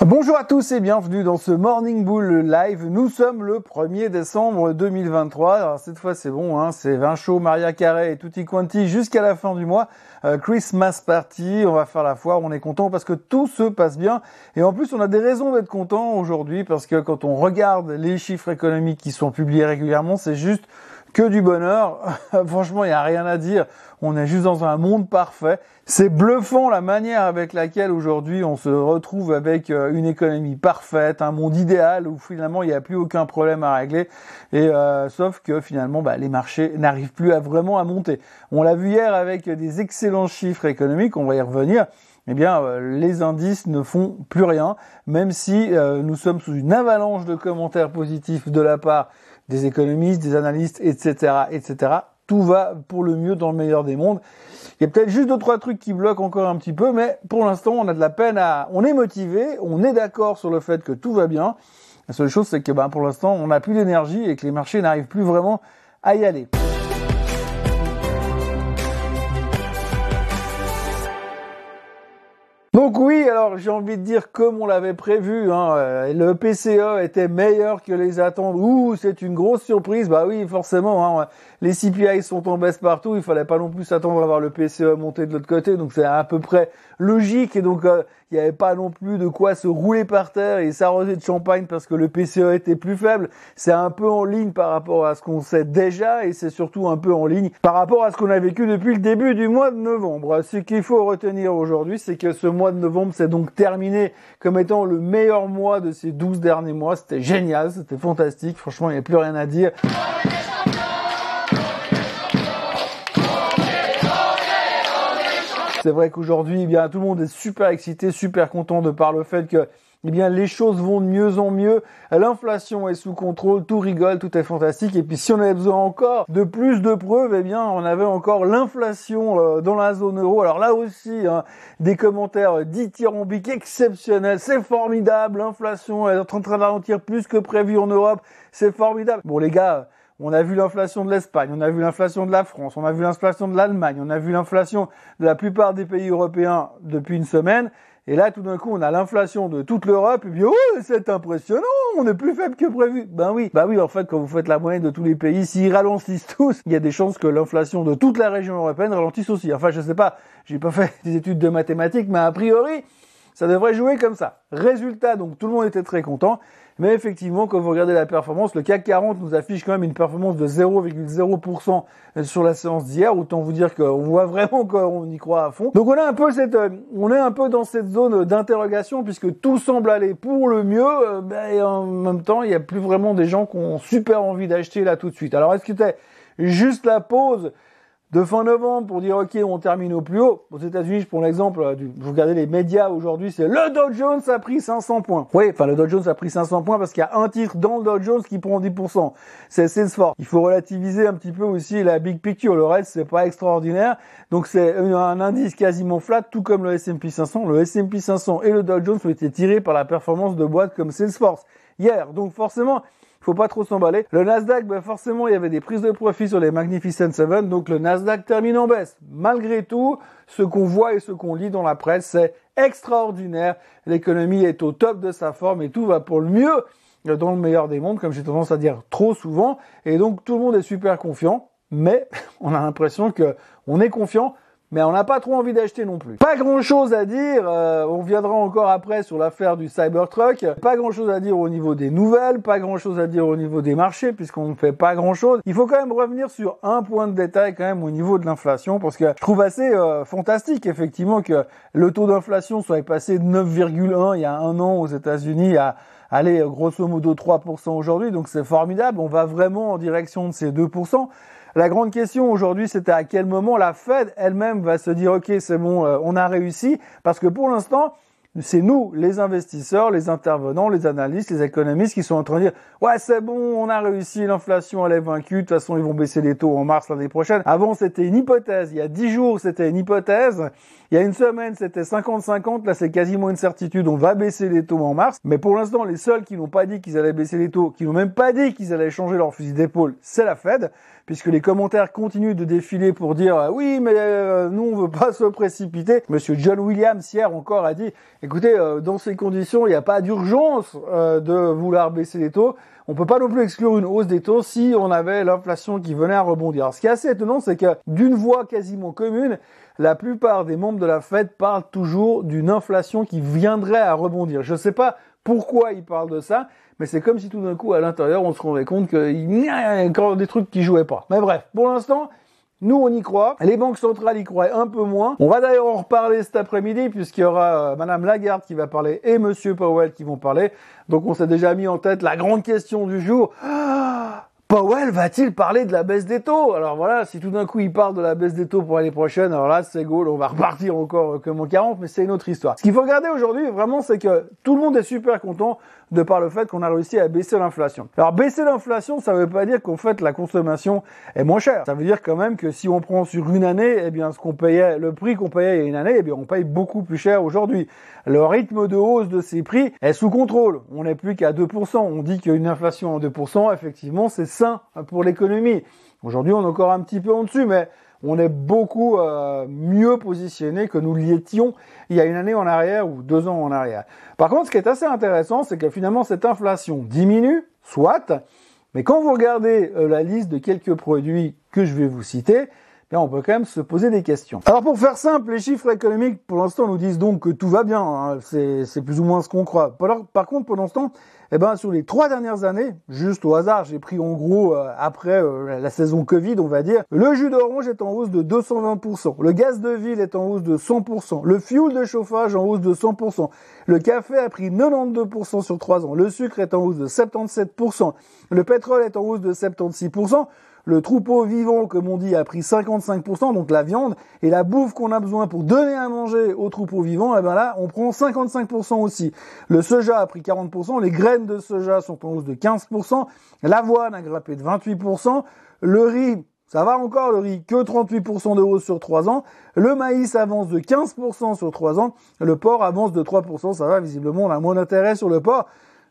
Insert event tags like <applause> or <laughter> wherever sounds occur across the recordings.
Bonjour à tous et bienvenue dans ce Morning Bull Live. Nous sommes le 1er décembre 2023. Alors cette fois c'est bon, hein, c'est vin chaud, Maria Carré et tutti quanti jusqu'à la fin du mois. Euh, Christmas party, on va faire la foire, on est content parce que tout se passe bien. Et en plus on a des raisons d'être content aujourd'hui parce que quand on regarde les chiffres économiques qui sont publiés régulièrement, c'est juste que du bonheur. <laughs> Franchement, il n'y a rien à dire. On est juste dans un monde parfait. C'est bluffant la manière avec laquelle aujourd'hui on se retrouve avec euh, une économie parfaite, un monde idéal où finalement il n'y a plus aucun problème à régler. Et euh, sauf que finalement, bah, les marchés n'arrivent plus à vraiment à monter. On l'a vu hier avec des excellents chiffres économiques. On va y revenir eh bien, euh, les indices ne font plus rien, même si nous sommes sous une avalanche de commentaires positifs de la part des économistes, des analystes, etc., etc. Tout va pour le mieux dans le meilleur des mondes. Il y a peut-être juste deux trois trucs qui bloquent encore un petit peu, mais pour l'instant, on a de la peine à, on est motivé, on est d'accord sur le fait que tout va bien. La seule chose, c'est que ben, pour l'instant, on n'a plus d'énergie et que les marchés n'arrivent plus vraiment à y aller. Donc oui, alors j'ai envie de dire comme on l'avait prévu, hein, euh, le PCE était meilleur que les attentes. Ouh, c'est une grosse surprise. Bah oui, forcément, hein, les CPI sont en baisse partout. Il fallait pas non plus s'attendre à voir le PCE monter de l'autre côté. Donc c'est à peu près logique. Et donc euh, il n'y avait pas non plus de quoi se rouler par terre et s'arroser de champagne parce que le PCE était plus faible. C'est un peu en ligne par rapport à ce qu'on sait déjà et c'est surtout un peu en ligne par rapport à ce qu'on a vécu depuis le début du mois de novembre. Ce qu'il faut retenir aujourd'hui, c'est que ce mois de novembre s'est donc terminé comme étant le meilleur mois de ces 12 derniers mois. C'était génial, c'était fantastique. Franchement, il n'y a plus rien à dire. C'est vrai qu'aujourd'hui, eh bien, tout le monde est super excité, super content de par le fait que eh bien, les choses vont de mieux en mieux. L'inflation est sous contrôle, tout rigole, tout est fantastique. Et puis, si on avait besoin encore de plus de preuves, eh bien, on avait encore l'inflation euh, dans la zone euro. Alors là aussi, hein, des commentaires dithyrambiques exceptionnels. C'est formidable. L'inflation est en train de ralentir plus que prévu en Europe. C'est formidable. Bon, les gars, on a vu l'inflation de l'Espagne, on a vu l'inflation de la France, on a vu l'inflation de l'Allemagne, on a vu l'inflation de la plupart des pays européens depuis une semaine. Et là, tout d'un coup, on a l'inflation de toute l'Europe, et puis, oh, c'est impressionnant, on est plus faible que prévu. Ben oui, ben oui, en fait, quand vous faites la moyenne de tous les pays, s'ils ralentissent tous, il y a des chances que l'inflation de toute la région européenne ralentisse aussi. Enfin, je sais pas, j'ai pas fait des études de mathématiques, mais a priori, ça devrait jouer comme ça. Résultat, donc, tout le monde était très content. Mais effectivement, quand vous regardez la performance, le CAC 40 nous affiche quand même une performance de 0,0% sur la séance d'hier. Autant vous dire qu'on voit vraiment qu'on y croit à fond. Donc on a un peu cette, euh, on est un peu dans cette zone d'interrogation puisque tout semble aller pour le mieux. Euh, ben, en même temps, il n'y a plus vraiment des gens qui ont super envie d'acheter là tout de suite. Alors est-ce que c'était juste la pause de fin novembre pour dire ok on termine au plus haut. Aux États-Unis, je prends l'exemple, euh, vous regardez les médias aujourd'hui, c'est le Dow Jones a pris 500 points. Oui, enfin le Dow Jones a pris 500 points parce qu'il y a un titre dans le Dow Jones qui prend 10%. C'est Salesforce. Il faut relativiser un petit peu aussi la big picture. Le reste c'est pas extraordinaire. Donc c'est un indice quasiment flat, tout comme le S&P 500. Le S&P 500 et le Dow Jones ont été tirés par la performance de boîtes comme Salesforce hier. Donc forcément faut pas trop s'emballer. Le Nasdaq, ben forcément, il y avait des prises de profit sur les Magnificent Seven, donc le Nasdaq termine en baisse. Malgré tout, ce qu'on voit et ce qu'on lit dans la presse, c'est extraordinaire. L'économie est au top de sa forme et tout va pour le mieux dans le meilleur des mondes, comme j'ai tendance à dire trop souvent. Et donc tout le monde est super confiant, mais <laughs> on a l'impression que on est confiant, mais on n'a pas trop envie d'acheter non plus. Pas grand chose à dire, euh, on viendra encore après sur l'affaire du Cybertruck, pas grand chose à dire au niveau des nouvelles, pas grand chose à dire au niveau des marchés puisqu'on ne fait pas grand chose. Il faut quand même revenir sur un point de détail quand même au niveau de l'inflation parce que je trouve assez euh, fantastique effectivement que le taux d'inflation soit passé de 9,1 il y a un an aux États-Unis à aller grosso modo 3% aujourd'hui, donc c'est formidable, on va vraiment en direction de ces 2%. La grande question aujourd'hui, c'était à quel moment la Fed elle-même va se dire, OK, c'est bon, euh, on a réussi, parce que pour l'instant, c'est nous, les investisseurs, les intervenants, les analystes, les économistes qui sont en train de dire ouais c'est bon, on a réussi, l'inflation elle est vaincue, de toute façon ils vont baisser les taux en mars l'année prochaine. Avant c'était une hypothèse, il y a dix jours c'était une hypothèse, Il y a une semaine, c'était 50-50. Là, c'est quasiment une certitude. On va baisser les taux en mars. Mais pour l'instant, les seuls qui n'ont pas dit qu'ils allaient baisser les taux, qui n'ont même pas dit qu'ils allaient changer leur fusil d'épaule, c'est la Fed puisque les commentaires continuent de défiler pour dire euh, oui, mais euh, nous on veut pas se précipiter. Monsieur John Williams hier encore a dit écoutez, euh, dans ces conditions, il n'y a pas d'urgence de vouloir baisser les taux. On peut pas non plus exclure une hausse des taux si on avait l'inflation qui venait à rebondir. ce qui est assez étonnant, c'est que d'une voix quasiment commune, la plupart des membres de la Fed parlent toujours d'une inflation qui viendrait à rebondir. Je ne sais pas pourquoi ils parlent de ça, mais c'est comme si tout d'un coup, à l'intérieur, on se rendait compte qu'il y a encore des trucs qui jouaient pas. Mais bref, pour l'instant, nous, on y croit. Les banques centrales y croient un peu moins. On va d'ailleurs en reparler cet après-midi puisqu'il y aura euh, Madame Lagarde qui va parler et Monsieur Powell qui vont parler. Donc, on s'est déjà mis en tête la grande question du jour. Ah Powell va-t-il parler de la baisse des taux? Alors voilà, si tout d'un coup il parle de la baisse des taux pour l'année prochaine, alors là c'est goal, on va repartir encore comme en 40, mais c'est une autre histoire. Ce qu'il faut regarder aujourd'hui vraiment, c'est que tout le monde est super content de par le fait qu'on a réussi à baisser l'inflation. Alors baisser l'inflation, ça ne veut pas dire qu'en fait la consommation est moins chère. Ça veut dire quand même que si on prend sur une année, eh bien ce qu'on payait, le prix qu'on payait il y a une année, eh bien on paye beaucoup plus cher aujourd'hui. Le rythme de hausse de ces prix est sous contrôle. On n'est plus qu'à 2%. On dit qu'une inflation en 2%, effectivement, c'est pour l'économie. Aujourd'hui, on est encore un petit peu en dessus, mais on est beaucoup euh, mieux positionné que nous l'étions il y a une année en arrière ou deux ans en arrière. Par contre, ce qui est assez intéressant, c'est que finalement cette inflation diminue, soit, mais quand vous regardez euh, la liste de quelques produits que je vais vous citer, bien on peut quand même se poser des questions. Alors pour faire simple, les chiffres économiques pour l'instant nous disent donc que tout va bien, hein. c'est plus ou moins ce qu'on croit. par contre, pour l'instant, eh ben, sur les trois dernières années, juste au hasard, j'ai pris en gros euh, après euh, la saison Covid, on va dire, le jus d'orange est en hausse de 220%, le gaz de ville est en hausse de 100%, le fuel de chauffage en hausse de 100%, le café a pris 92% sur trois ans, le sucre est en hausse de 77%, le pétrole est en hausse de 76%, le troupeau vivant, comme on dit, a pris 55%, donc la viande, et la bouffe qu'on a besoin pour donner à manger au troupeau vivant, eh ben là, on prend 55% aussi. Le soja a pris 40%, les graines de soja sont en hausse de 15%, l'avoine a grimpé de 28%, le riz, ça va encore le riz, que 38% de hausse sur 3 ans, le maïs avance de 15% sur 3 ans, le porc avance de 3%, ça va, visiblement on a moins d'intérêt sur le porc,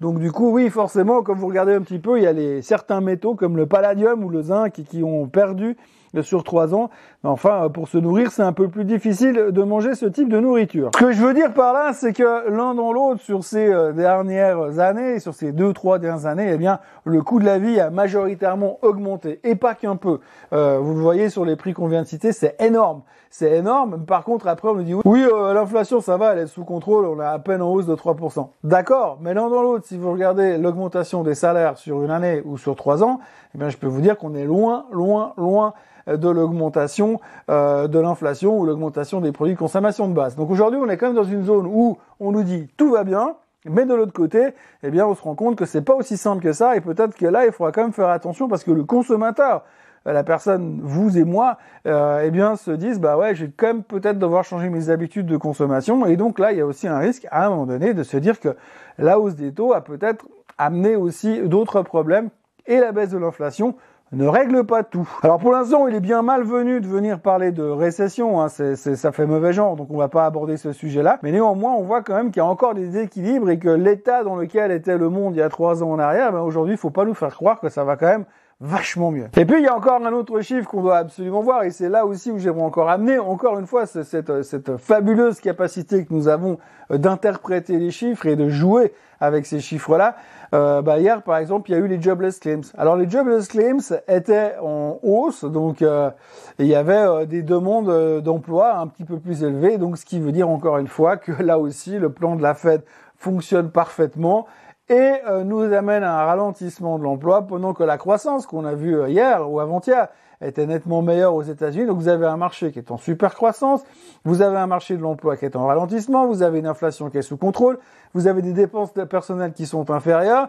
donc du coup, oui, forcément, comme vous regardez un petit peu, il y a les, certains métaux comme le palladium ou le zinc qui, ont perdu sur trois ans. Enfin, pour se nourrir, c'est un peu plus difficile de manger ce type de nourriture. Ce que je veux dire par là, c'est que l'un dans l'autre, sur ces euh, dernières années, sur ces deux, trois dernières années, eh bien, le coût de la vie a majoritairement augmenté. Et pas qu'un peu. Euh, vous le voyez sur les prix qu'on vient de citer, c'est énorme c'est énorme. Par contre, après, on nous dit oui, euh, l'inflation, ça va, elle est sous contrôle, on a à peine en hausse de 3%. D'accord, mais l'un dans l'autre, si vous regardez l'augmentation des salaires sur une année ou sur trois ans, eh bien, je peux vous dire qu'on est loin, loin, loin de l'augmentation euh, de l'inflation ou l'augmentation des produits de consommation de base. Donc aujourd'hui, on est quand même dans une zone où on nous dit tout va bien, mais de l'autre côté, eh bien, on se rend compte que c'est pas aussi simple que ça et peut-être que là, il faudra quand même faire attention parce que le consommateur euh, la personne, vous et moi, euh, eh bien, se disent, bah ouais, j'ai quand même peut-être devoir changer mes habitudes de consommation. Et donc là, il y a aussi un risque, à un moment donné, de se dire que la hausse des taux a peut-être amené aussi d'autres problèmes et la baisse de l'inflation ne règle pas tout. Alors pour l'instant, il est bien malvenu de venir parler de récession, hein, ça fait mauvais genre, donc on va pas aborder ce sujet-là. Mais néanmoins, on voit quand même qu'il y a encore des équilibres et que l'état dans lequel était le monde il y a trois ans en arrière, ben aujourd'hui, il faut pas nous faire croire que ça va quand même vachement mieux. Et puis il y a encore un autre chiffre qu'on doit absolument voir, et c'est là aussi où j'aimerais encore amener, encore une fois, cette, cette fabuleuse capacité que nous avons euh, d'interpréter les chiffres et de jouer avec ces chiffres-là. Euh, bah hier, par exemple, il y a eu les jobless claims. Alors les jobless claims étaient en hausse, donc euh, il y avait euh, des demandes d'emploi un petit peu plus élevées, donc ce qui veut dire encore une fois que là aussi, le plan de la Fed fonctionne parfaitement et euh, nous amène à un ralentissement de l'emploi pendant que la croissance qu'on a vue euh, hier ou avant-hier était nettement meilleure aux États-Unis. Donc vous avez un marché qui est en super croissance, vous avez un marché de l'emploi qui est en ralentissement, vous avez une inflation qui est sous contrôle, vous avez des dépenses personnelles qui sont inférieures,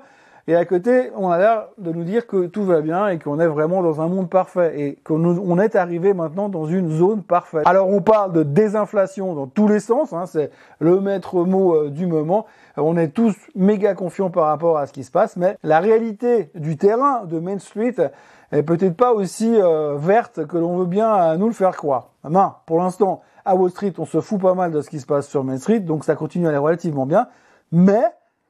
et à côté, on a l'air de nous dire que tout va bien et qu'on est vraiment dans un monde parfait et qu'on est arrivé maintenant dans une zone parfaite. Alors on parle de désinflation dans tous les sens, hein, c'est le maître mot euh, du moment. On est tous méga confiants par rapport à ce qui se passe, mais la réalité du terrain de Main Street est peut-être pas aussi euh, verte que l'on veut bien nous le faire croire. pour l'instant, à Wall Street, on se fout pas mal de ce qui se passe sur Main Street, donc ça continue à aller relativement bien. Mais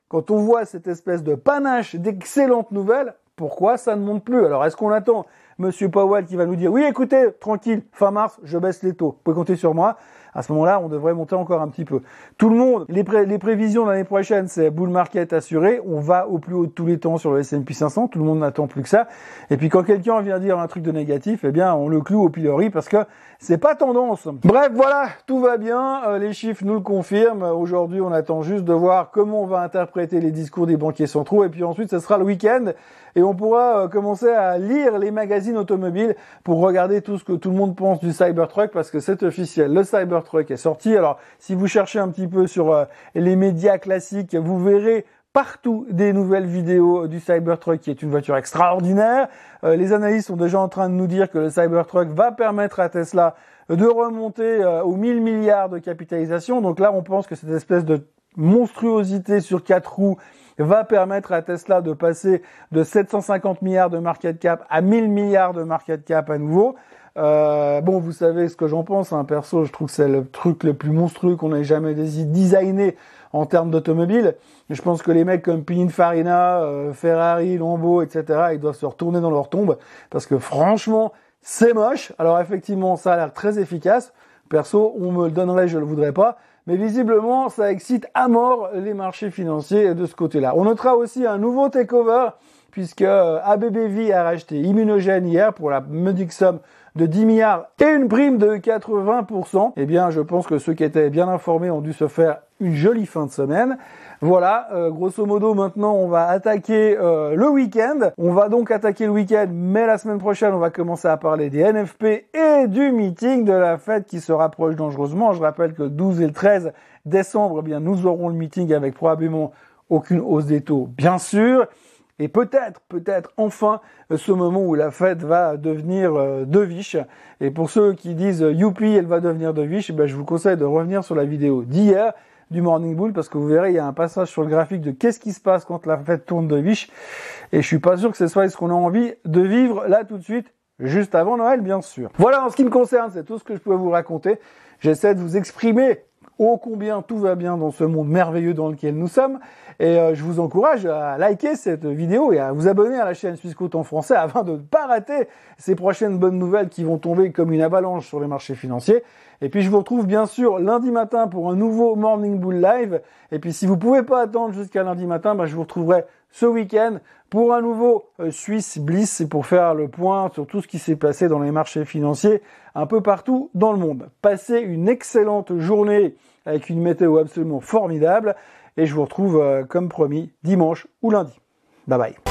quand on voit cette espèce de panache d'excellentes nouvelles, pourquoi ça ne monte plus? Alors est-ce qu'on attend Monsieur Powell qui va nous dire oui écoutez, tranquille, fin mars, je baisse les taux. Vous pouvez compter sur moi à ce moment-là, on devrait monter encore un petit peu. Tout le monde, les, prévisions de l'année prochaine, c'est bull market assuré. On va au plus haut de tous les temps sur le S&P 500. Tout le monde n'attend plus que ça. Et puis quand quelqu'un vient dire un truc de négatif, eh bien, on le cloue au pilori parce que c'est pas tendance. Bref, voilà, tout va bien. Euh, les chiffres nous le confirment. Aujourd'hui, on attend juste de voir comment on va interpréter les discours des banquiers centraux. Et puis ensuite, ce sera le week-end et on pourra euh, commencer à lire les magazines automobiles pour regarder tout ce que tout le monde pense du Cybertruck parce que c'est officiel. Le Cybertruck est sorti. Alors, si vous cherchez un petit peu sur euh, les médias classiques, vous verrez partout des nouvelles vidéos du Cybertruck qui est une voiture extraordinaire. Euh, les analystes sont déjà en train de nous dire que le Cybertruck va permettre à Tesla de remonter aux 1000 milliards de capitalisation. Donc là, on pense que cette espèce de monstruosité sur quatre roues va permettre à Tesla de passer de 750 milliards de market cap à 1000 milliards de market cap à nouveau. Euh, bon, vous savez ce que j'en pense. Hein. Perso, je trouve que c'est le truc le plus monstrueux qu'on ait jamais designé en termes d'automobile. Je pense que les mecs comme Pininfarina, euh, Ferrari, Lambo, etc., ils doivent se retourner dans leur tombe parce que franchement, c'est moche. Alors effectivement, ça a l'air très efficace. Perso, on me le donnerait, je le voudrais pas mais visiblement ça excite à mort les marchés financiers de ce côté-là. On notera aussi un nouveau takeover puisque euh, ABBV a racheté Immunogène hier pour la modique somme de 10 milliards et une prime de 80%. Eh bien, je pense que ceux qui étaient bien informés ont dû se faire une jolie fin de semaine. Voilà, euh, grosso modo, maintenant, on va attaquer euh, le week-end. On va donc attaquer le week-end, mais la semaine prochaine, on va commencer à parler des NFP et du meeting de la fête qui se rapproche dangereusement. Je rappelle que le 12 et le 13 décembre, eh bien, nous aurons le meeting avec probablement aucune hausse des taux, bien sûr. Et peut-être, peut-être enfin ce moment où la fête va devenir euh, deviche. Et pour ceux qui disent youpi, elle va devenir deviche, ben, je vous conseille de revenir sur la vidéo d'hier du Morning Bull parce que vous verrez, il y a un passage sur le graphique de qu'est-ce qui se passe quand la fête tourne de viche. Et je suis pas sûr que ce soit ce qu'on a envie de vivre là tout de suite, juste avant Noël, bien sûr. Voilà, en ce qui me concerne, c'est tout ce que je pouvais vous raconter. J'essaie de vous exprimer ô combien tout va bien dans ce monde merveilleux dans lequel nous sommes. Et euh, je vous encourage à liker cette vidéo et à vous abonner à la chaîne Swissquote en français <laughs> afin de ne pas rater ces prochaines bonnes nouvelles qui vont tomber comme une avalanche sur les marchés financiers. Et puis je vous retrouve bien sûr lundi matin pour un nouveau Morning Bull Live. Et puis si vous pouvez pas attendre jusqu'à lundi matin, bah, je vous retrouverai ce week-end pour un nouveau euh, Swiss Bliss et pour faire le point sur tout ce qui s'est passé dans les marchés financiers un peu partout dans le monde. Passez une excellente journée avec une météo absolument formidable et je vous retrouve euh, comme promis dimanche ou lundi. Bye bye.